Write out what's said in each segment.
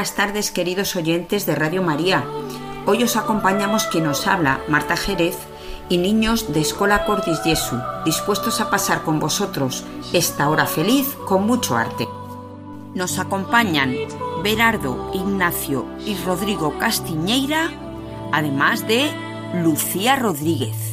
Buenas tardes queridos oyentes de Radio María. Hoy os acompañamos quien nos habla, Marta Jerez, y niños de Escola Cordis Jesu, dispuestos a pasar con vosotros esta hora feliz con mucho arte. Nos acompañan Berardo, Ignacio y Rodrigo Castiñeira, además de Lucía Rodríguez.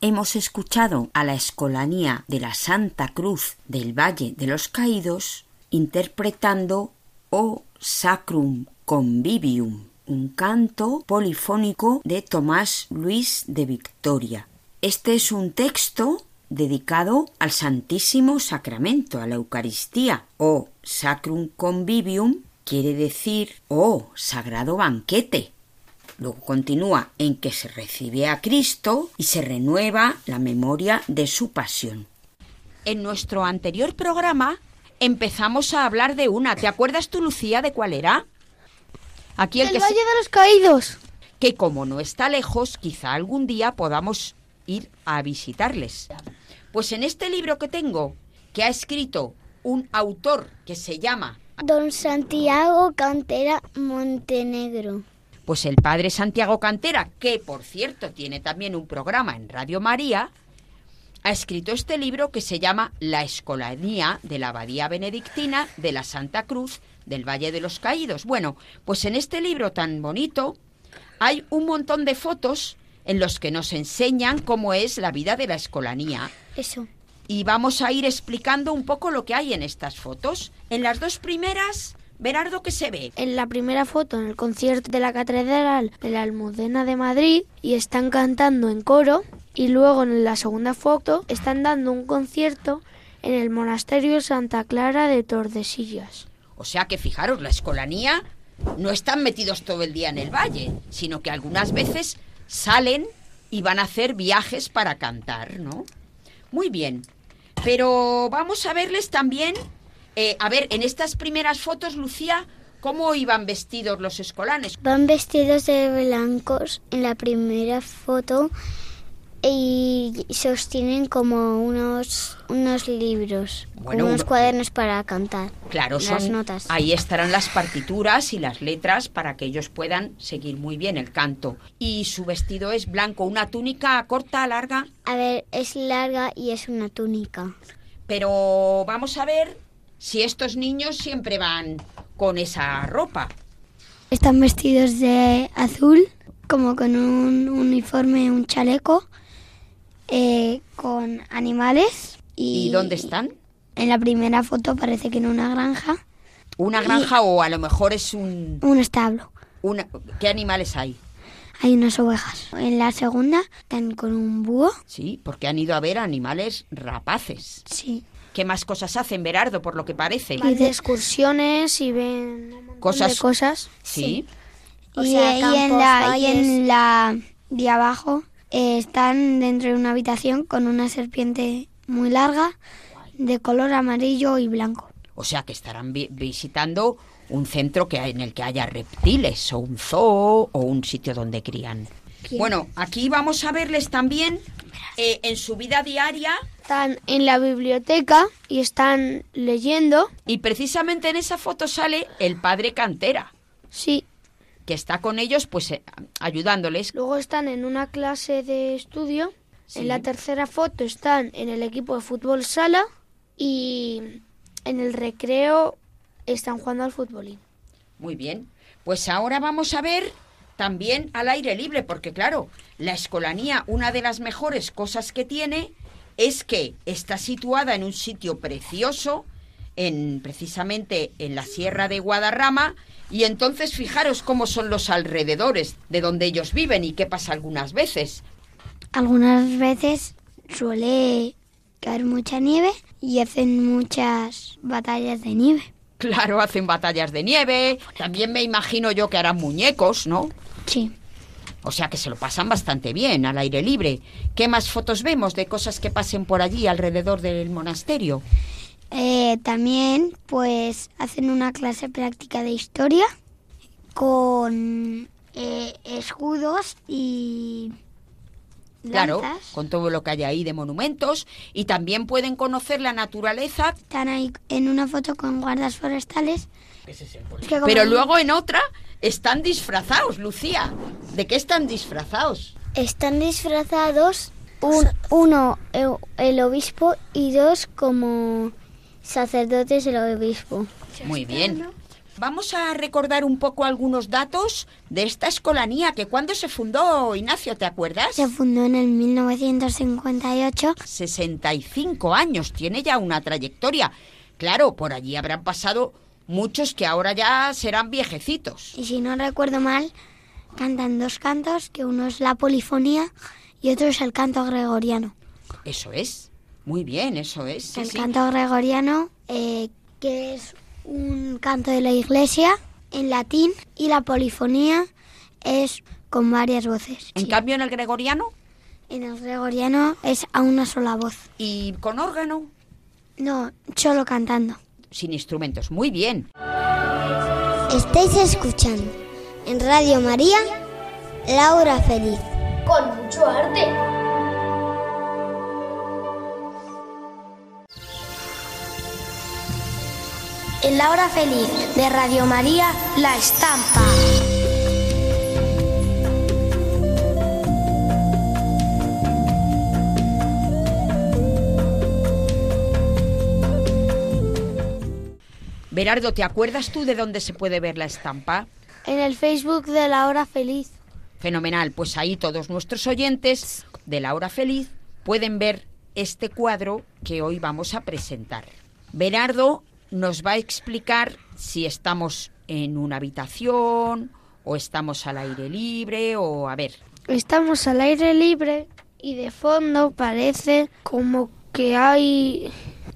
Hemos escuchado a la Escolanía de la Santa Cruz del Valle de los Caídos interpretando O Sacrum Convivium, un canto polifónico de Tomás Luis de Victoria. Este es un texto dedicado al Santísimo Sacramento, a la Eucaristía. O Sacrum Convivium quiere decir O Sagrado Banquete. Luego continúa en que se recibe a Cristo y se renueva la memoria de su pasión. En nuestro anterior programa empezamos a hablar de una. ¿Te acuerdas tú, Lucía, de cuál era? Aquí el, Valle de los Caídos. Que como no está lejos, quizá algún día podamos ir a visitarles. Pues en este libro que tengo, que ha escrito un autor que se llama Don Santiago Cantera Montenegro. Pues el padre Santiago Cantera, que por cierto tiene también un programa en Radio María, ha escrito este libro que se llama La Escolanía de la Abadía Benedictina de la Santa Cruz del Valle de los Caídos. Bueno, pues en este libro tan bonito hay un montón de fotos en los que nos enseñan cómo es la vida de la escolanía. Eso. Y vamos a ir explicando un poco lo que hay en estas fotos. En las dos primeras, Berardo, ¿qué se ve? En la primera foto, en el concierto de la Catedral de la Almudena de Madrid, y están cantando en coro. Y luego en la segunda foto, están dando un concierto en el monasterio Santa Clara de Tordesillas. O sea que fijaros, la escolanía no están metidos todo el día en el valle, sino que algunas veces salen y van a hacer viajes para cantar, ¿no? Muy bien. Pero vamos a verles también, eh, a ver, en estas primeras fotos, Lucía, ¿cómo iban vestidos los escolanes? Van vestidos de blancos en la primera foto y sostienen como unos unos libros, unos cuadernos para cantar. Claro, las notas. Ahí estarán las partituras y las letras para que ellos puedan seguir muy bien el canto. Y su vestido es blanco, una túnica corta, larga. A ver, es larga y es una túnica. Pero vamos a ver si estos niños siempre van con esa ropa. Están vestidos de azul, como con un uniforme, un chaleco eh, con animales. Y, dónde están? En la primera foto parece que en una granja. ¿Una granja o a lo mejor es un...? Un establo. Una, ¿Qué animales hay? Hay unas ovejas. En la segunda están con un búho. Sí, porque han ido a ver animales rapaces. Sí. ¿Qué más cosas hacen, Berardo, por lo que parece? Y de excursiones y ven cosas. cosas. Sí. y, en la, y en la de abajo eh, están dentro de una habitación con una serpiente muy larga de color amarillo y blanco. O sea que estarán visitando un centro que en el que haya reptiles o un zoo o un sitio donde crían. Bueno, aquí vamos a verles también eh, en su vida diaria. Están en la biblioteca y están leyendo. Y precisamente en esa foto sale el padre Cantera. Sí que está con ellos, pues eh, ayudándoles. Luego están en una clase de estudio. En la tercera foto están en el equipo de fútbol sala y en el recreo están jugando al futbolín. Muy bien. Pues ahora vamos a ver también al aire libre, porque claro, la escolanía, una de las mejores cosas que tiene es que está situada en un sitio precioso, en precisamente en la Sierra de Guadarrama, y entonces fijaros cómo son los alrededores de donde ellos viven y qué pasa algunas veces. Algunas veces suele caer mucha nieve y hacen muchas batallas de nieve. Claro, hacen batallas de nieve. También me imagino yo que harán muñecos, ¿no? Sí. O sea que se lo pasan bastante bien al aire libre. ¿Qué más fotos vemos de cosas que pasen por allí alrededor del monasterio? Eh, también pues hacen una clase práctica de historia con eh, escudos y Claro, con todo lo que hay ahí de monumentos y también pueden conocer la naturaleza. Están ahí en una foto con guardas forestales. Pero luego en otra están disfrazados, Lucía. ¿De qué están disfrazados? Están disfrazados uno el obispo y dos como sacerdotes del obispo. Muy bien. Vamos a recordar un poco algunos datos de esta escolanía, que cuando se fundó, Ignacio, ¿te acuerdas? Se fundó en el 1958. 65 años, tiene ya una trayectoria. Claro, por allí habrán pasado muchos que ahora ya serán viejecitos. Y si no recuerdo mal, cantan dos cantos, que uno es la polifonía y otro es el canto gregoriano. Eso es. Muy bien, eso es. el canto gregoriano, eh, que es un canto de la iglesia en latín, y la polifonía es con varias voces. En cambio, en el gregoriano. En el gregoriano es a una sola voz. ¿Y con órgano? No, solo cantando. Sin instrumentos. Muy bien. Estáis escuchando en Radio María Laura Feliz. Con mucho arte. En la hora feliz de Radio María, La Estampa. Berardo, ¿te acuerdas tú de dónde se puede ver la estampa? En el Facebook de La Hora Feliz. Fenomenal, pues ahí todos nuestros oyentes de la hora feliz pueden ver este cuadro que hoy vamos a presentar. Berardo nos va a explicar si estamos en una habitación o estamos al aire libre o a ver. Estamos al aire libre y de fondo parece como que hay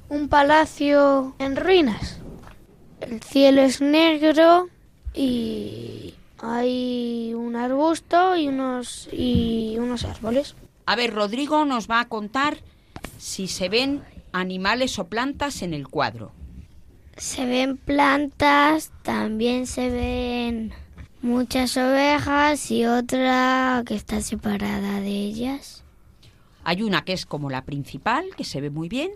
un palacio en ruinas. El cielo es negro y hay un arbusto y unos y unos árboles. A ver, Rodrigo nos va a contar si se ven animales o plantas en el cuadro. Se ven plantas, también se ven muchas ovejas y otra que está separada de ellas. Hay una que es como la principal, que se ve muy bien,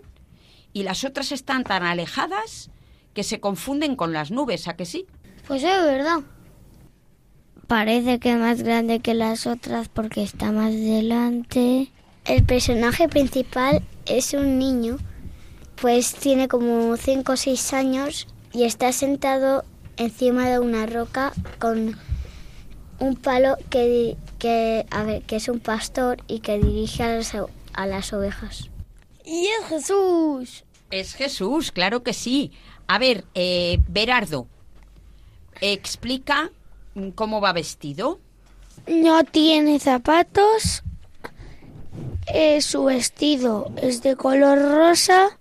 y las otras están tan alejadas que se confunden con las nubes, ¿a que sí? Pues es verdad. Parece que es más grande que las otras porque está más delante. El personaje principal es un niño, pues tiene como 5 o 6 años y está sentado encima de una roca con un palo que, que, a ver, que es un pastor y que dirige a las, a las ovejas. ¡Y es Jesús! Es Jesús, claro que sí. A ver, eh, Berardo, explica mm, cómo va vestido. No tiene zapatos. Eh, su vestido es de color rosa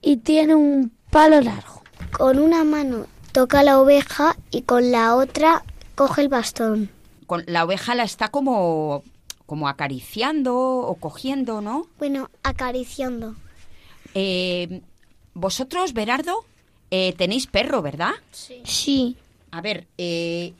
y tiene un palo largo. Con una mano toca la oveja y con la otra coge el bastón. Con la oveja la está como como acariciando o cogiendo, ¿no? Bueno, acariciando. Eh, vosotros, Berardo, eh, tenéis perro, ¿verdad? Sí. A ver, eh,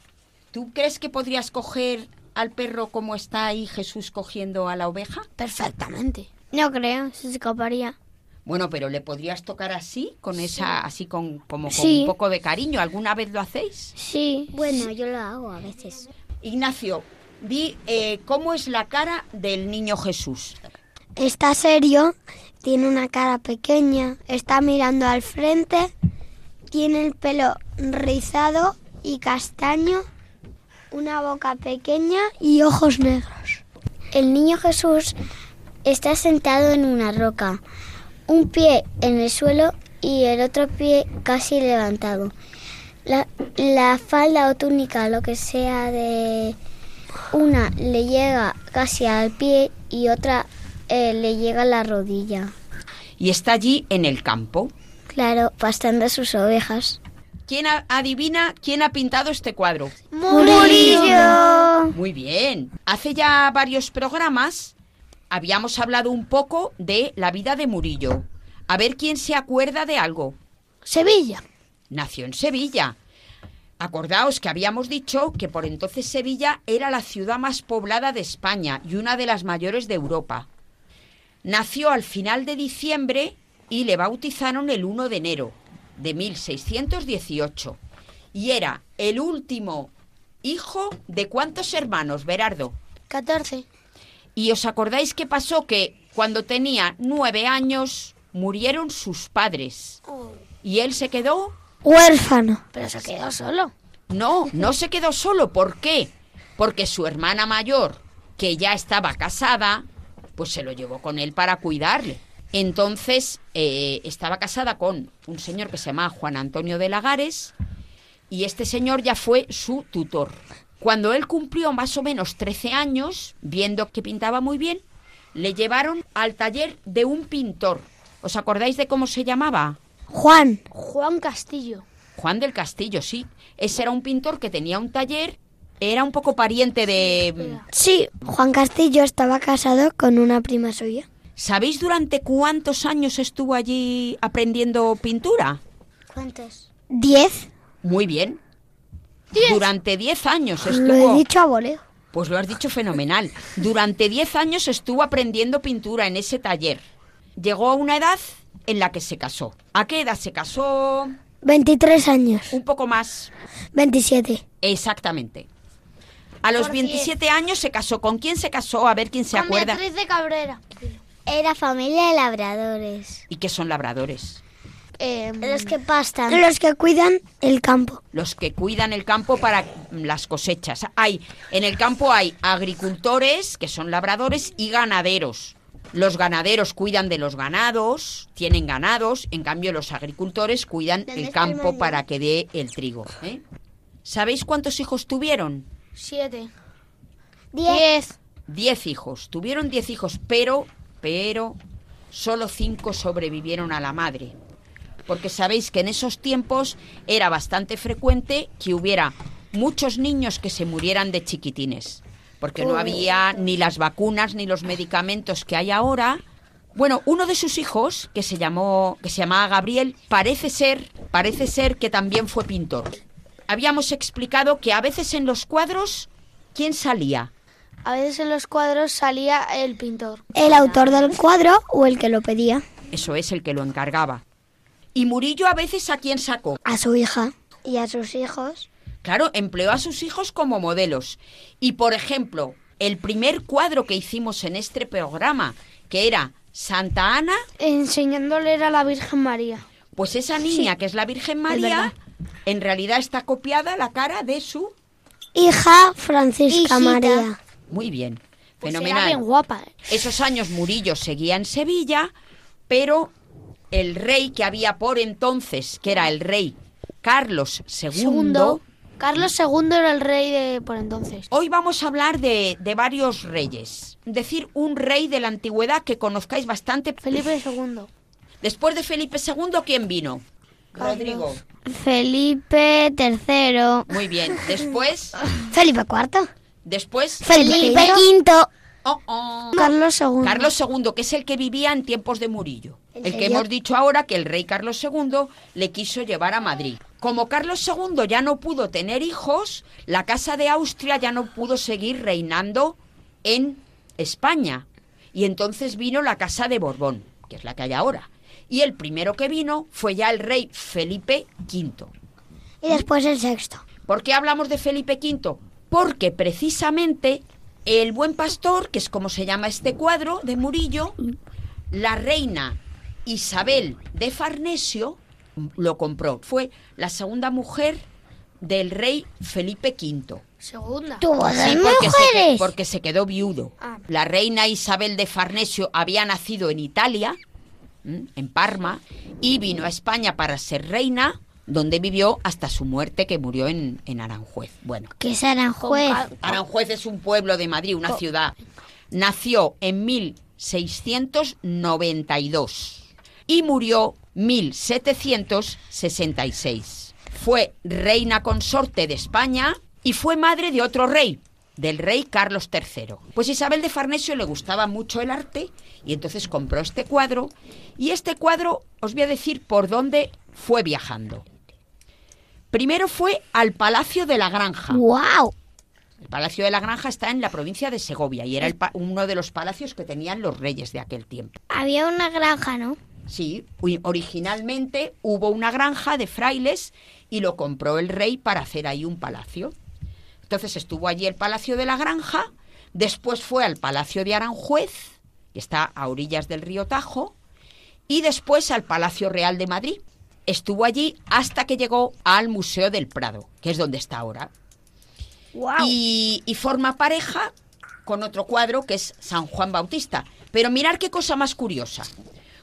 ¿tú crees que podrías coger al perro como está ahí Jesús cogiendo a la oveja? Perfectamente. No creo, se escaparía. Bueno, pero le podrías tocar así, con esa, así con, como con Sí. un poco de cariño. ¿Alguna vez lo hacéis? Sí. Bueno, yo lo hago a veces. Ignacio, di eh, cómo es la cara del niño Jesús. Está serio, tiene una cara pequeña, está mirando al frente, tiene el pelo rizado y castaño, una boca pequeña y ojos negros. El niño Jesús está sentado en una roca, un pie en el suelo y el otro pie casi levantado. La, falda o túnica, lo que sea de una le llega casi al pie y otra eh, le llega a la rodilla. Y está allí en el campo. Claro, pastando sus ovejas. ¿Quién adivina quién ha pintado este cuadro? ¡Murillo! Muy bien. Hace ya varios programas habíamos hablado un poco de la vida de Murillo. A ver quién se acuerda de algo. Sevilla. Nació en Sevilla. Acordaos que habíamos dicho que por entonces Sevilla era la ciudad más poblada de España y una de las mayores de Europa. Nació al final de diciembre y le bautizaron el 1 de enero de 1618. Y era el último hijo de cuántos hermanos, Berardo. 14. ¿Y os acordáis qué pasó? Que cuando tenía nueve años murieron sus padres. Y él se quedó Huérfano. Pero se quedó solo. no, no se quedó solo. ¿Por qué? Porque su hermana mayor, que ya estaba casada, pues se lo llevó con él para cuidarle. Entonces, eh, estaba casada con un señor que se llamaba Juan Antonio de Lagares y este señor ya fue su tutor. Cuando él cumplió más o menos 13 años, viendo que pintaba muy bien, le llevaron al taller de un pintor. ¿Os acordáis de cómo se llamaba? Juan. Juan Castillo. Juan del Castillo, sí. Ese era un pintor que tenía un taller, era un poco pariente de... Sí, Juan Castillo estaba casado con una prima suya. ¿Sabéis durante cuántos años estuvo allí aprendiendo pintura? ¿Cuántos? Diez. Muy bien. Durante 10 años Lo estuvo... he dicho a voleo. Pues lo has dicho fenomenal. Durante 10 años estuvo aprendiendo pintura en ese taller. Llegó a una edad en la que se casó. ¿A qué edad se casó? 23 años. Un poco más. 27. Exactamente. A los 27 años se casó. ¿Con quién se casó? A ver quién se acuerda. de Cabrera. Era familia de labradores. ¿Y qué son labradores? eh, Los que pastan. Los que cuidan el campo. los que cuidan el campo para las cosechas. Hay en el campo hay agricultores que son labradores y ganaderos. Los ganaderos cuidan de los ganados, tienen ganados, en cambio los agricultores cuidan ¿Dónde el está el campo para que dé el trigo. ¿eh? ¿Sabéis cuántos hijos tuvieron? Siete. Diez. Diez. Diez hijos. Tuvieron diez hijos, pero, pero, solo cinco sobrevivieron a la madre. Porque sabéis que en esos tiempos era bastante frecuente que hubiera muchos niños que se murieran de chiquitines. Porque no había ni las vacunas ni los medicamentos que hay ahora. Bueno, uno de sus hijos, que se llamó, que se llamaba Gabriel, parece ser, parece ser que también fue pintor. Habíamos explicado que a veces en los cuadros, ¿quién salía? A veces en los cuadros salía el pintor. El autor del cuadro o el que lo pedía. Eso es el que lo encargaba. Y Murillo a veces a quién sacó. A su hija. Y a sus hijos. Claro, empleó a sus hijos como modelos. Y por ejemplo, el primer cuadro que hicimos en este programa, que era Santa Ana, Enseñándole era la Virgen María. pues esa niña que es la Virgen María. En realidad está copiada la cara de su... Hija Francisca Hijita. María. Muy bien, Pues era fenomenal. bien guapa. ¿eh? Esos años Murillo seguía en Sevilla, pero el rey que había por entonces, que era el rey Carlos II, Segundo. Carlos II era el rey de por entonces. Hoy vamos a hablar de, de varios reyes. Decir un rey de la antigüedad que conozcáis bastante. Felipe II. Después de Felipe II, ¿quién vino? Carlos. Rodrigo. Felipe III. Muy bien. Después, Felipe IV. después. Felipe V. oh, oh. Carlos II. Carlos II, que es el que vivía en tiempos de Murillo. ¿En El que hemos dicho ahora que el rey Carlos II le quiso llevar a Madrid. Como Carlos II ya no pudo tener hijos, la Casa de Austria ya no pudo seguir reinando en España. Y entonces vino la Casa de Borbón, que es la que hay ahora. Y el primero que vino fue ya el rey Felipe V. Y después el sexto. ¿Por qué hablamos de Felipe V? Porque precisamente el buen pastor, que es como se llama este cuadro de Murillo, la reina Isabel de Farnesio lo compró. Fue la segunda mujer del rey Felipe V. Segunda. Tuvo dos Sí, porque se, que- mujeres. porque se quedó viudo. Ah. La reina Isabel de Farnesio había nacido en Italia, ¿m? en Parma, y vino a España para ser reina, donde vivió hasta su muerte, que murió en, en Aranjuez. Bueno, Que es Aranjuez. Aranjuez es un pueblo de Madrid, una ciudad. Nació en 1692 y murió 1766. Fue reina consorte de España y fue madre de otro rey, del rey Carlos III. Pues Isabel de Farnesio le gustaba mucho el arte y entonces compró este cuadro y este cuadro os voy a decir por dónde fue viajando. Primero fue al Palacio de la Granja. ¡Wow! El Palacio de la Granja está en la provincia de Segovia y era el pa- uno de los palacios que tenían los reyes de aquel tiempo. Había una granja, ¿no? Sí, originalmente hubo una granja de frailes y lo compró el rey para hacer ahí un palacio. Entonces estuvo allí el Palacio de la Granja, después fue al Palacio de Aranjuez, que está a orillas del río Tajo, y después al Palacio Real de Madrid. Estuvo allí hasta que llegó al Museo del Prado, que es donde está ahora. Y, y forma pareja con otro cuadro que es San Juan Bautista. Pero mirar qué cosa más curiosa.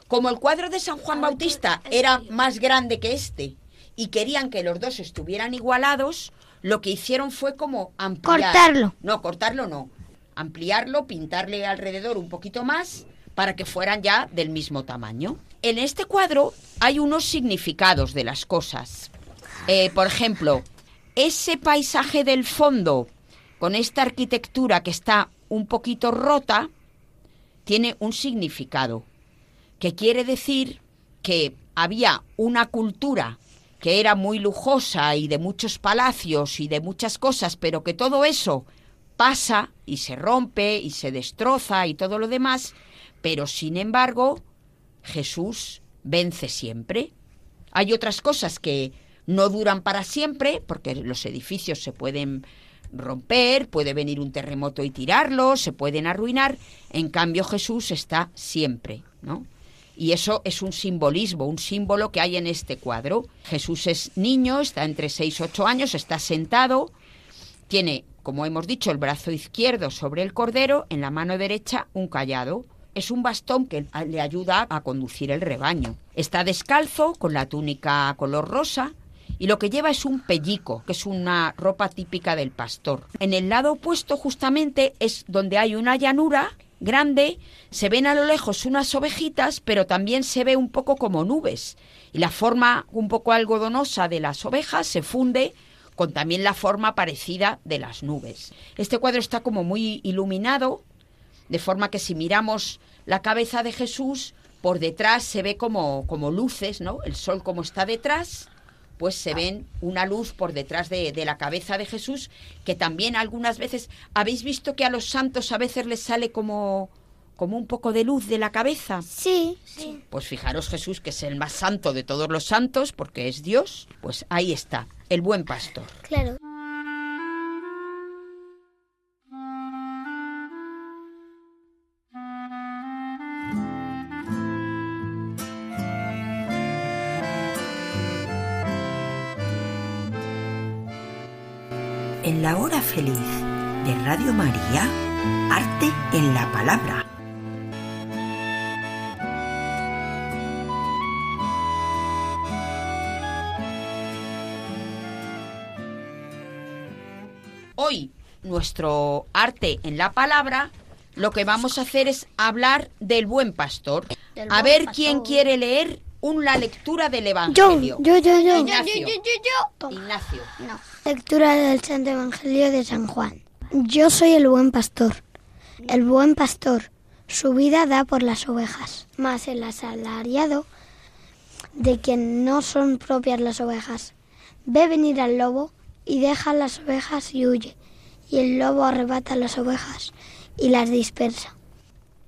Como el cuadro de San Juan Bautista era más grande que este y querían que los dos estuvieran igualados, lo que hicieron fue como ampliar. Cortarlo. No, cortarlo no. Ampliarlo, pintarle alrededor un poquito más para que fueran ya del mismo tamaño. En este cuadro hay unos significados de las cosas. Eh, por ejemplo, ese paisaje del fondo, con esta arquitectura que está un poquito rota, tiene un significado, que quiere decir que había una cultura que era muy lujosa y de muchos palacios y de muchas cosas, pero que todo eso pasa y se rompe y se destroza y todo lo demás, pero sin embargo Jesús vence siempre. Hay otras cosas que no duran para siempre, porque los edificios se pueden romper, puede venir un terremoto y tirarlos, se pueden arruinar. En cambio, Jesús está siempre, ¿no? Y eso es un simbolismo, un símbolo que hay en este cuadro. Jesús es niño, está entre 6 y 8 años, está sentado, tiene, como hemos dicho, el brazo izquierdo sobre el cordero, en la mano derecha un callado. Es un bastón que le ayuda a conducir el rebaño. Está descalzo, con la túnica color rosa, y lo que lleva es un pellico, que es una ropa típica del pastor. En el lado opuesto justamente es donde hay una llanura grande, se ven a lo lejos unas ovejitas, pero también se ve un poco como nubes. Y la forma un poco algodonosa de las ovejas se funde con también la forma parecida de las nubes. Este cuadro está como muy iluminado, de forma que si miramos la cabeza de Jesús, por detrás se ve como, como luces, ¿no? El sol como está detrás, pues se ven una luz por detrás de, de, la cabeza de Jesús, que también algunas veces, ¿habéis visto que a los santos a veces les sale como, como un poco de luz de la cabeza? Sí, sí. Pues fijaros Jesús, que es el más santo de todos los santos, porque es Dios, pues ahí está, el buen pastor. Claro. En la hora feliz de Radio María, Arte en la Palabra. Hoy, nuestro arte en la palabra, lo que vamos a hacer es hablar del buen pastor. Del a buen ver pastor. quién quiere leer una lectura del Evangelio. Yo, yo, yo, yo. Ignacio. Yo, yo, yo, yo. Ignacio. No. Lectura del Santo Evangelio de San Juan. Yo soy el buen pastor. El buen pastor su vida da por las ovejas, mas el asalariado de quien no son propias las ovejas ve venir al lobo y deja las ovejas y huye, y el lobo arrebata las ovejas y las dispersa.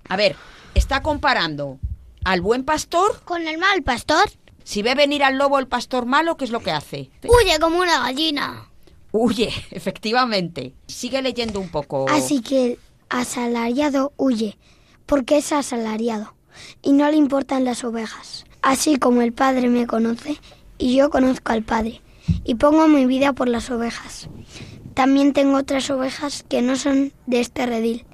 A ver, está comparando al buen pastor. Con el mal pastor Si ve venir al lobo el pastor malo, ¿qué es lo que hace? huye como una gallina. Huye, efectivamente. Sigue leyendo un poco. Así que el asalariado huye, porque es asalariado, y no le importan las ovejas. Así como el Padre me conoce, y yo conozco al Padre, y pongo mi vida por las ovejas. También tengo otras ovejas que no son de este redil.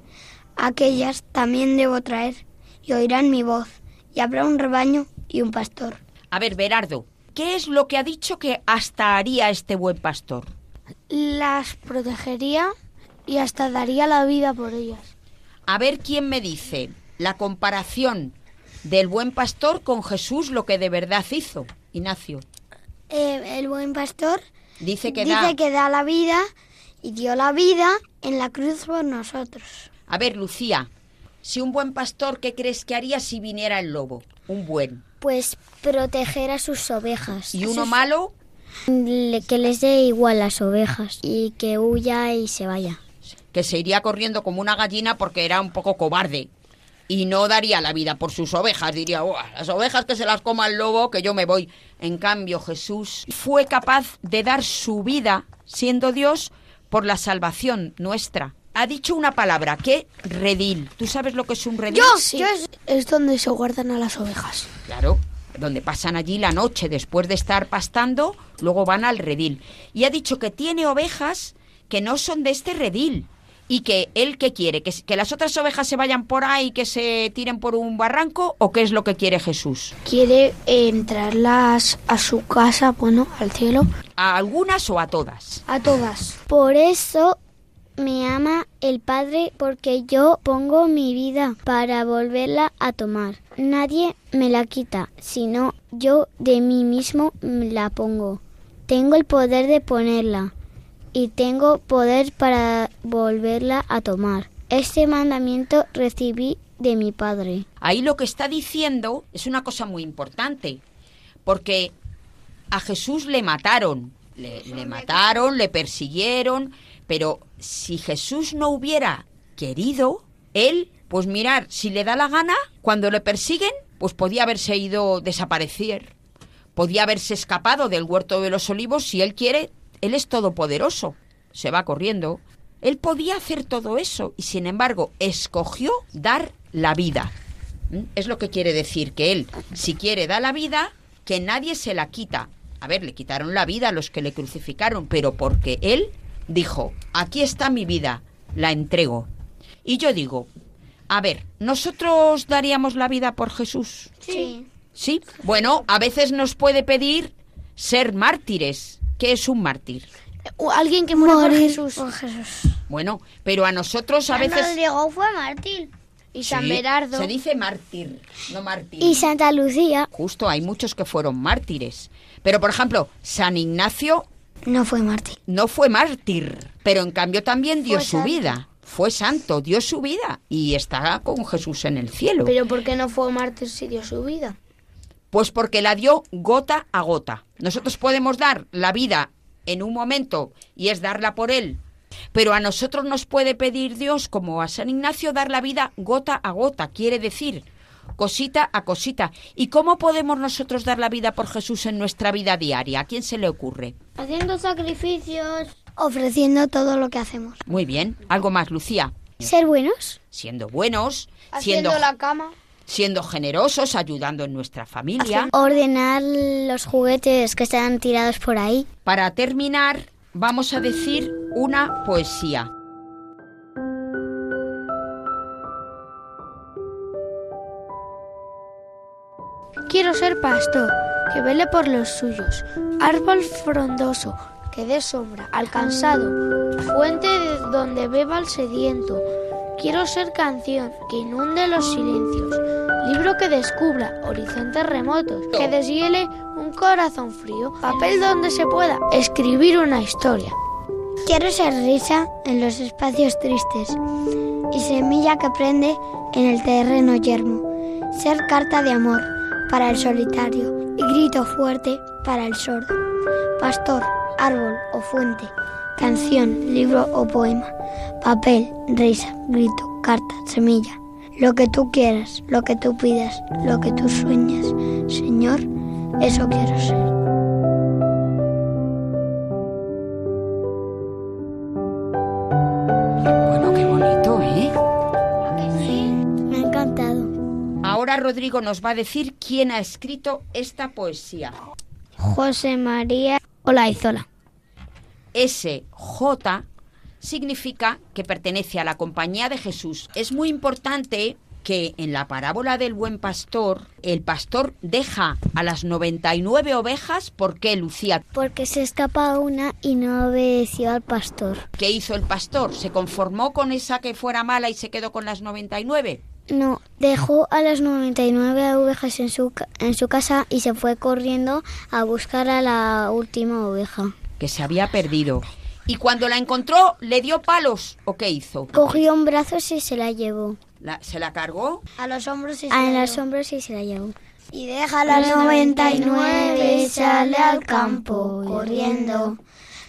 Aquellas también debo traer, y oirán mi voz, y habrá un rebaño y un pastor. A ver, Berardo, ¿qué es lo que ha dicho que hasta haría este buen pastor? Las protegería y hasta daría la vida por ellas. A ver quién me dice la comparación del buen pastor con Jesús, lo que de verdad hizo. Ignacio. Eh, el buen pastor Dice que dice da. que da la vida, y dio la vida en la cruz por nosotros. A ver, Lucía, si un buen pastor, ¿qué crees que haría si viniera el lobo? Un buen. Pues proteger a sus ovejas. ¿Y uno malo? Le- que les dé igual las ovejas y que huya y se vaya. que se iría corriendo como una gallina porque era un poco cobarde y no daría la vida por sus ovejas. Diría, "Buah, las ovejas que se las coma el lobo, que yo me voy. En cambio, Jesús fue capaz de dar su vida, siendo Dios, por la salvación nuestra. Ha dicho una palabra, que redil. ¿Tú sabes lo que es un redil? Sí, es donde se guardan a las ovejas. Claro, donde pasan allí la noche después de estar pastando, luego van al redil. Y ha dicho que tiene ovejas que no son de este redil. Y que él qué quiere, que, que las otras ovejas se vayan por ahí, que se tiren por un barranco, o qué es lo que quiere Jesús. Quiere eh, entrarlas a su casa, bueno, al cielo, ¿A algunas o a todas? a todas. Por eso me ama el Padre porque yo pongo mi vida para volverla a tomar. Nadie me la quita, sino yo de mí mismo la pongo. Tengo el poder de ponerla y tengo poder para volverla a tomar. Este mandamiento recibí de mi Padre. Ahí lo que está diciendo es una cosa muy importante, porque a Jesús le mataron, le, le mataron, le persiguieron, pero si Jesús no hubiera querido, él, pues mirar, si le da la gana, cuando le persiguen, pues podía haberse ido desaparecer, podía haberse escapado del huerto de los olivos, si él quiere, él es todopoderoso, se va corriendo. Él podía hacer todo eso y sin embargo escogió dar la vida. ¿Mm? Es lo que quiere decir, que él, si quiere, da la vida, que nadie se la quita. A ver, le quitaron la vida a los que le crucificaron, pero porque él dijo, aquí está mi vida, la entrego. Y yo digo, a ver, ¿nosotros daríamos la vida por Jesús? Sí. Sí. Bueno, a veces nos puede pedir ser mártires. ¿Qué es un mártir? O alguien que muere por Jesús. por Jesús. Bueno, pero a nosotros a San veces... Rodrigo fue mártir. Y San Sí, Berardo. Se dice mártir, no mártir. Y Santa Lucía Justo, hay muchos que fueron mártires. Pero, por ejemplo, San Ignacio no fue mártir. no fue mártir, pero en cambio también dio Fue su santo. vida. Fue santo, dio su vida y está con Jesús en el cielo. Pero ¿por qué no fue mártir si dio su vida? Pues porque la dio gota a gota. Nosotros podemos dar la vida en un momento y es darla por él. Pero a nosotros nos puede pedir Dios, como a San Ignacio, dar la vida gota a gota. Quiere decir, cosita a cosita. ¿Y cómo podemos nosotros dar la vida por Jesús en nuestra vida diaria? ¿A quién se le ocurre? Haciendo sacrificios. Ofreciendo todo lo que hacemos. Muy bien. ¿Algo más, Lucía? Ser buenos. Siendo buenos, Haciendo siendo, la cama. siendo generosos, ayudando en nuestra familia. Ordenar los juguetes que están tirados por ahí. Para terminar, vamos a decir una poesía. Quiero ser pastor, que vele por los suyos, árbol frondoso, que dé sombra al cansado, fuente de donde beba el sediento. Quiero ser canción que inunde los silencios, libro que descubra horizontes remotos, que deshiele un corazón frío, papel donde se pueda escribir una historia. Quiero ser risa en los espacios tristes y semilla que prende en el terreno yermo. Ser carta de amor para el solitario y grito fuerte para el sordo. Pastor, árbol o fuente, canción, libro o poema, papel, risa, grito, carta, semilla. Lo que tú quieras, lo que tú pidas, lo que tú sueñas. Señor, eso quiero ser. Rodrigo nos va a decir quién ha escrito esta poesía. José María Olaizola. SJ significa que pertenece a la compañía de Jesús. Es muy importante que en la parábola del buen pastor, el pastor deja a las 99 ovejas. ¿Por qué, Lucía? Porque se escapa una y no obedeció al pastor. ¿Qué hizo el pastor? ¿Se conformó con esa que fuera mala y se quedó con las 99? No, dejó a las 99 ovejas en su, ca- en su casa y se fue corriendo a buscar a la última oveja. Que se había perdido. Y cuando la encontró, ¿le dio palos? ¿O qué hizo? Cogió en brazos y se la llevó. La- ¿Se la cargó? A los hombros y A los hombros y se la llevó. Y deja las 99 y sale al campo corriendo.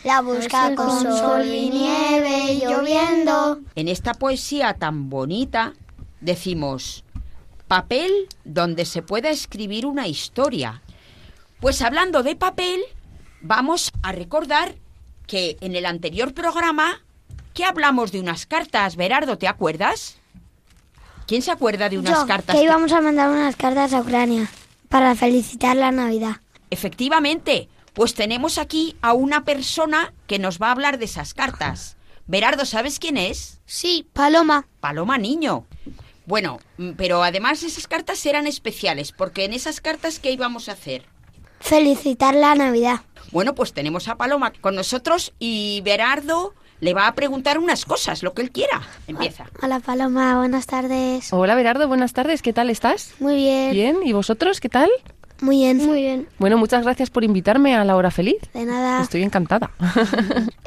La busca con sol y nieve y lloviendo. En esta poesía tan bonita decimos papel donde se pueda escribir una historia. Pues hablando de papel, vamos a recordar que en el anterior programa que hablamos de unas cartas, Berardo, ¿te acuerdas? ¿Quién se acuerda de unas Yo, cartas? que que- íbamos a mandar unas cartas a Ucrania para felicitar la Navidad. Efectivamente, pues tenemos aquí a una persona que nos va a hablar de esas cartas. Berardo, ¿sabes quién es? Sí, Paloma. Paloma Niño. Bueno, mm, pero además esas cartas eran especiales, porque en esas cartas, ¿qué íbamos a hacer? Felicitar la Navidad. Bueno, pues tenemos a Paloma con nosotros y Berardo le va a preguntar unas cosas, lo que él quiera. Empieza. Hola Paloma, buenas tardes. Hola Berardo, buenas tardes, ¿qué tal estás? Muy bien. Bien, ¿y vosotros qué tal? Muy bien. Muy bien. Bueno, muchas gracias por invitarme a la hora feliz. De nada. Estoy encantada.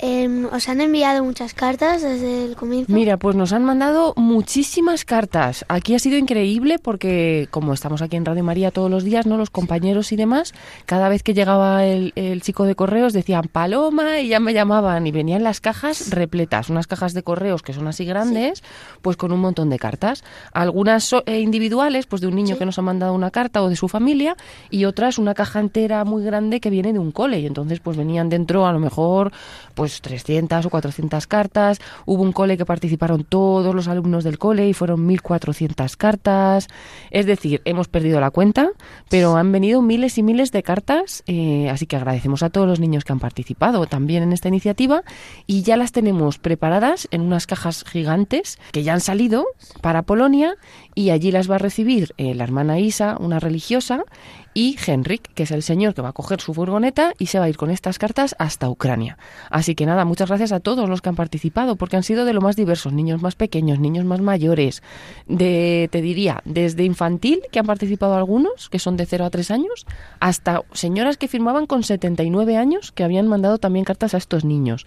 Em, ¿Os han enviado muchas cartas desde el comienzo? Mira, pues nos han mandado muchísimas cartas. Aquí ha sido increíble porque como estamos aquí en Radio María todos los días, ¿no? Los compañeros y demás, cada vez que llegaba el, el chico de correos decían Paloma y ya me llamaban y venían las cajas repletas, unas cajas de correos que son así grandes, pues con un montón de cartas. Algunas so- eh, individuales, pues de un niño que nos ha mandado una carta o de su familia y otras una caja entera muy grande que viene de un cole y entonces pues venían dentro a lo mejor pues 300 o 400 cartas. Hubo un cole que participaron todos los alumnos del cole y fueron 1400 cartas. Es decir, hemos perdido la cuenta, pero han venido miles y miles de cartas, eh, así que agradecemos a todos los niños que han participado también en esta iniciativa y ya las tenemos preparadas en unas cajas gigantes que ya han salido para Polonia y allí las va a recibir eh, la hermana Isa, una religiosa, y Henrik, que es el señor que va a coger su furgoneta y se va a ir con estas cartas hasta Ucrania. Así que nada, muchas gracias a todos los que han participado, porque han sido de lo más diversos, niños más pequeños, niños más mayores, de, te diría, desde infantil, que han participado algunos, que son de 0 a 3 años, hasta señoras que firmaban con 79 años, que habían mandado también cartas a estos niños.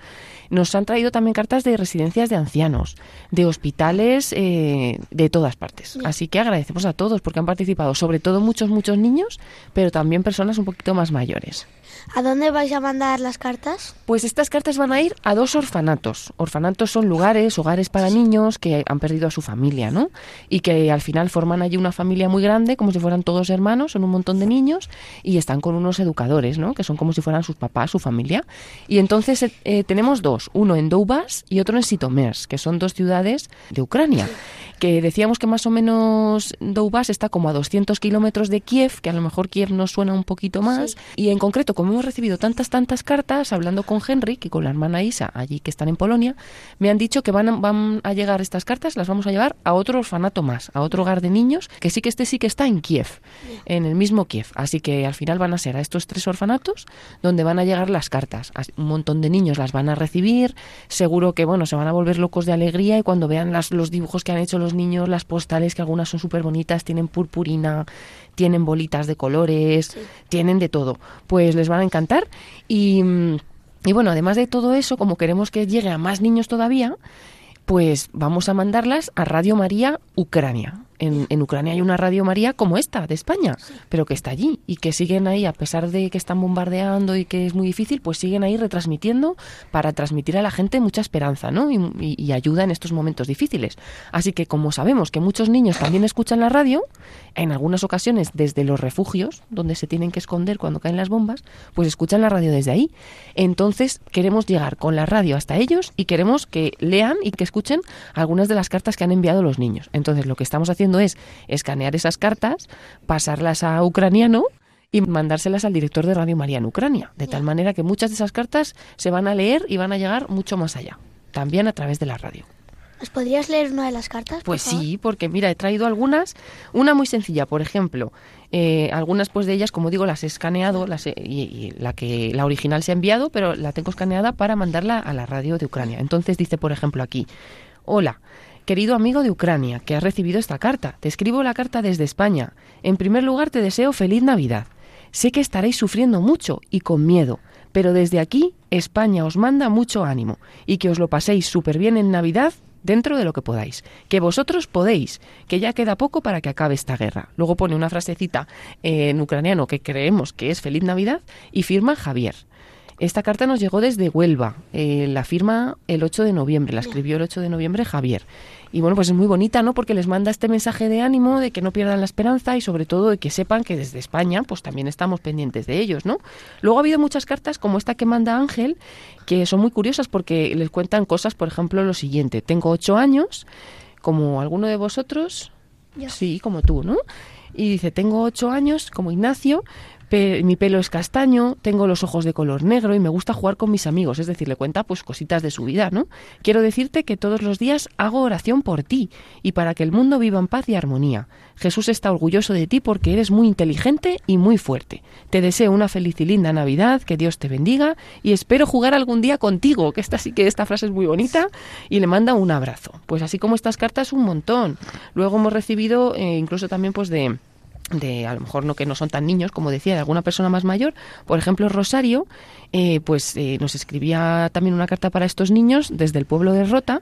Nos han traído también cartas de residencias de ancianos, de hospitales, eh, de todas partes. Así que agradecemos a todos porque han participado, sobre todo muchos, muchos niños, pero también personas un poquito más mayores. ¿A dónde vais a mandar las cartas? Pues estas cartas van a ir a dos orfanatos. Orfanatos son lugares, hogares para niños que han perdido a su familia, ¿no? Y que al final forman allí una familia muy grande, como si fueran todos hermanos, son un montón de niños y están con unos educadores, ¿no? Que son como si fueran sus papás, su familia. Y entonces eh, eh, tenemos dos, uno en Doubas y otro en Sitomers, que son dos ciudades de Ucrania que decíamos que más o menos Doubas está como a 200 kilómetros de Kiev, que a lo mejor Kiev nos suena un poquito más, y en concreto, como hemos recibido tantas, tantas cartas, hablando con Henry y con la hermana Isa, allí que están en Polonia, me han dicho que van a, van a llegar estas cartas, las vamos a llevar a otro orfanato más, a otro hogar de niños, que sí que este sí que está en Kiev, en el mismo Kiev. Así que al final van a ser a estos tres orfanatos donde van a llegar las cartas. Un montón de niños las van a recibir, seguro que bueno, se van a volver locos de alegría y cuando vean las, los dibujos que han hecho los niños, las postales, que algunas son súper bonitas, tienen purpurina, tienen bolitas de colores, tienen de todo. Pues les van a encantar y, y bueno, además de todo eso, como queremos que llegue a más niños todavía, pues vamos a mandarlas a Radio María Ucrania. En, Ucrania hay una Radio María como esta, de España, pero que está allí y que siguen ahí, a pesar de que están bombardeando y que es muy difícil, pues siguen ahí retransmitiendo para transmitir a la gente mucha esperanza ¿no? y, y ayuda en estos momentos difíciles. Así que como sabemos que muchos niños también escuchan la radio, en algunas ocasiones desde los refugios, donde se tienen que esconder cuando caen las bombas, pues escuchan la radio desde ahí. Entonces queremos llegar con la radio hasta ellos y queremos que lean y que escuchen algunas de las cartas que han enviado los niños. Entonces lo que estamos haciendo es escanear esas cartas, pasarlas a ucraniano y mandárselas al director de Radio María en Ucrania, de tal manera que muchas de esas cartas se van a leer y van a llegar mucho más allá, también a través de la radio. ¿Os podrías leer una de las cartas? Pues sí, porque mira, he traído algunas, una muy sencilla, por ejemplo, eh, algunas pues de ellas, como digo, las he escaneado las he, y, y, la que la original se ha enviado, pero la tengo escaneada para mandarla a la radio de Ucrania. Entonces dice, por ejemplo, aquí, hola, Querido amigo de Ucrania, que has recibido esta carta, te escribo la carta desde España. En primer lugar, te deseo feliz Navidad. Sé que estaréis sufriendo mucho y con miedo, pero desde aquí España os manda mucho ánimo y que os lo paséis súper bien en Navidad dentro de lo que podáis. Que vosotros podéis, que ya queda poco para que acabe esta guerra. Luego pone una frasecita en ucraniano que creemos que es Feliz Navidad y firma Javier. Esta carta nos llegó desde Huelva, eh, la firma el 8 de noviembre, la escribió el 8 de noviembre Javier. Y bueno, pues es muy bonita, ¿no? Porque les manda este mensaje de ánimo, de que no pierdan la esperanza y sobre todo de que sepan que desde España pues también estamos pendientes de ellos, ¿no? Luego ha habido muchas cartas como esta que manda Ángel, que son muy curiosas porque les cuentan cosas, por ejemplo, lo siguiente, tengo ocho años, como alguno de vosotros, Yo. sí, como tú, ¿no? Y dice, tengo ocho años, como Ignacio, mi pelo es castaño, tengo los ojos de color negro y me gusta jugar con mis amigos, es decir, le cuenta pues cositas de su vida, ¿no? Quiero decirte que todos los días hago oración por ti y para que el mundo viva en paz y armonía. Jesús está orgulloso de ti porque eres muy inteligente y muy fuerte. Te deseo una feliz y linda Navidad, que Dios te bendiga y espero jugar algún día contigo, que esta sí que esta frase es muy bonita y le manda un abrazo. Pues así como estas cartas un montón. Luego hemos recibido eh, incluso también pues de de a lo mejor no que no son tan niños como decía de alguna persona más mayor. Por ejemplo Rosario eh, pues eh, nos escribía también una carta para estos niños desde el pueblo de Rota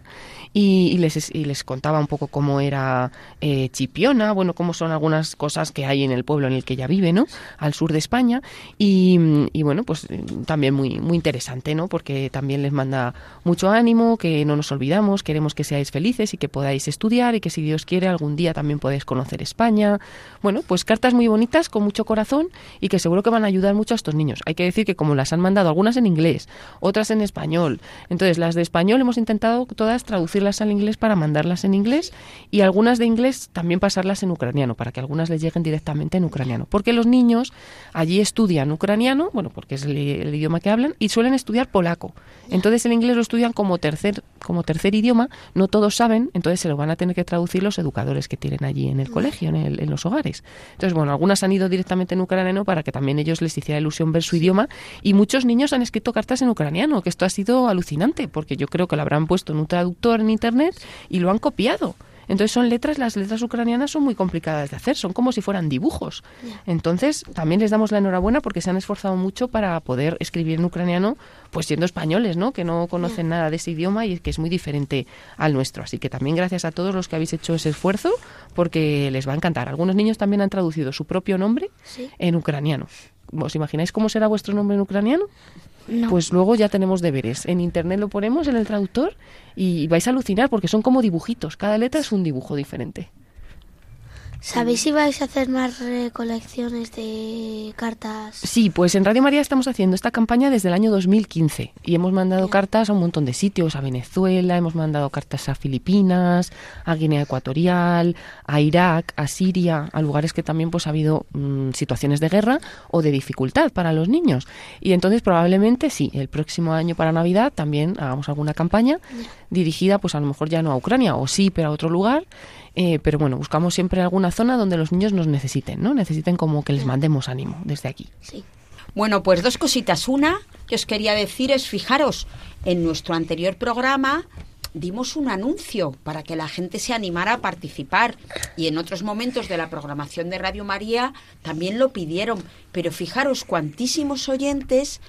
y, y, les, y les contaba un poco cómo era eh, Chipiona bueno cómo son algunas cosas que hay en el pueblo en el que ella vive no al sur de España. Y, y bueno pues también muy muy interesante no porque también les manda mucho ánimo que no nos olvidamos queremos que seáis felices y que podáis estudiar y que si Dios quiere algún día también podéis conocer España. Bueno pues cartas muy bonitas con mucho corazón y que seguro que van a ayudar mucho a estos niños. Hay que decir que como las han mandado algunas en inglés, otras en español, entonces las de español hemos intentado todas traducirlas al inglés para mandarlas en inglés y algunas de inglés también pasarlas en ucraniano para que algunas les lleguen directamente en ucraniano, porque los niños allí estudian ucraniano, bueno, porque es el, el idioma que hablan y suelen estudiar polaco. Entonces el inglés lo estudian como tercer como tercer idioma, no todos saben, entonces se lo van a tener que traducir los educadores que tienen allí en el colegio, en, el- en los hogares. Entonces, bueno, algunas han ido directamente en ucraniano para que también ellos les hiciera ilusión ver su idioma y muchos niños han escrito cartas en ucraniano, que esto ha sido alucinante, porque yo creo que lo habrán puesto en un traductor internet y lo han copiado. Entonces son letras, las letras ucranianas son muy complicadas de hacer, son como si fueran dibujos. Entonces también les damos la enhorabuena porque se han esforzado mucho para poder escribir en ucraniano, pues siendo españoles, ¿no? Que no conocen nada de ese idioma y que es muy diferente al nuestro. Así que también gracias a todos los que habéis hecho ese esfuerzo porque les va a encantar. Algunos niños también han traducido su propio nombre en ucraniano. ¿Os imagináis cómo será vuestro nombre en ucraniano? Pues luego ya tenemos deberes. En internet lo ponemos en el traductor y vais a alucinar porque son como dibujitos. Cada letra es un dibujo diferente. ¿Sabéis si vais a hacer más recolecciones de cartas? Sí, pues en Radio María estamos haciendo esta campaña desde el año 2015 y hemos mandado cartas a un montón de sitios, a Venezuela, hemos mandado cartas a Filipinas, a Guinea Ecuatorial, a Irak, a Siria, a lugares que también pues ha habido mm, situaciones de guerra o de dificultad para los niños. Y entonces probablemente sí, el próximo año para Navidad también hagamos alguna campaña dirigida pues a lo mejor ya no a Ucrania o sí, pero a otro lugar. Eh, pero bueno, buscamos siempre alguna zona donde los niños nos necesiten, ¿no? Necesiten como que les mandemos ánimo desde aquí. Bueno, pues dos cositas. Una que os quería decir es, fijaros, en nuestro anterior programa dimos un anuncio para que la gente se animara a participar y en otros momentos de la programación de Radio María también lo pidieron. Pero fijaros, cuantísimos oyentes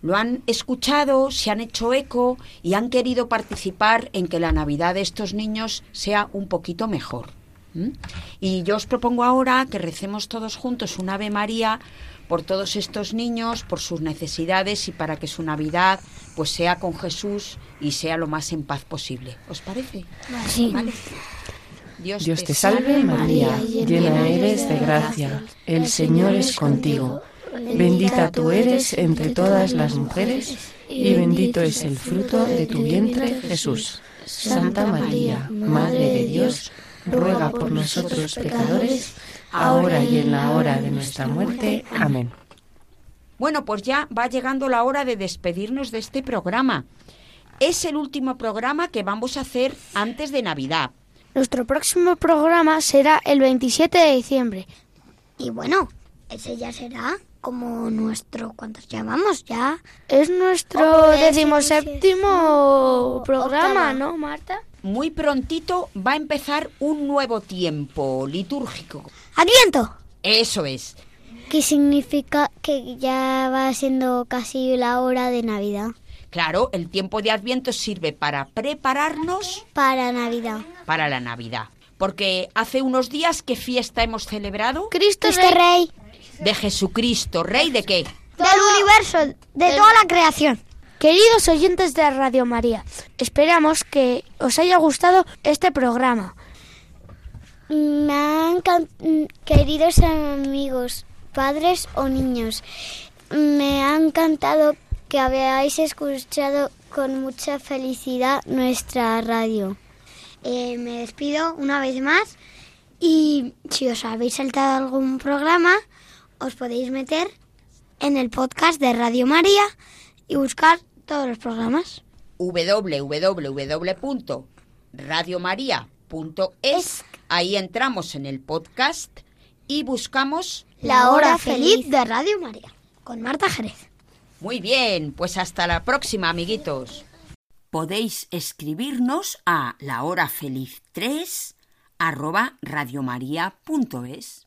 lo han escuchado, se han hecho eco y han querido participar en que la Navidad de estos niños sea un poquito mejor. ¿M? Y yo os propongo ahora que recemos todos juntos un Ave María por todos estos niños, por sus necesidades y para que su Navidad pues sea con Jesús y sea lo más en paz posible. ¿Os parece? Sí. ¿Vale? Dios, Dios te salve María, llena eres de gracia, el Señor es contigo. Bendita tú eres entre todas las mujeres y bendito es el fruto de tu vientre Jesús. Santa María, Madre de Dios, ruega por nosotros pecadores, ahora y en la hora de nuestra muerte. Amén. Bueno, pues ya va llegando la hora de despedirnos de este programa. Es el último programa que vamos a hacer antes de Navidad. Nuestro próximo programa será el 27 de diciembre. Y bueno, ese ya será como nuestro, ¿cuántos llamamos ya? Es nuestro Octavo, decimoséptimo programa. ¿no, Marta? Muy prontito va a empezar un nuevo tiempo litúrgico. ¡Adviento! Eso es. Que significa que ya va siendo casi la hora de Navidad. Claro, el tiempo de Adviento sirve para prepararnos Para Navidad. para la Navidad. Porque hace unos días, ¿qué fiesta hemos celebrado? Cristo, Cristo Rey. Rey De Jesucristo, Rey de qué? del universo, de toda la creación. Queridos oyentes de Radio María, esperamos que os haya gustado este programa. Me han queridos amigos, padres o niños, me ha encantado que habéis escuchado con mucha felicidad nuestra radio. Eh, me despido una vez más y si os habéis saltado algún programa, os podéis meter en el podcast de Radio María y buscar todos los programas. www.radiomaria.es. Ahí entramos en el podcast y buscamos. La hora feliz de Radio María con Marta Jerez. Muy bien, pues hasta la próxima, amiguitos. Podéis escribirnos a lahorafeliz3 arroba radiomaria.es.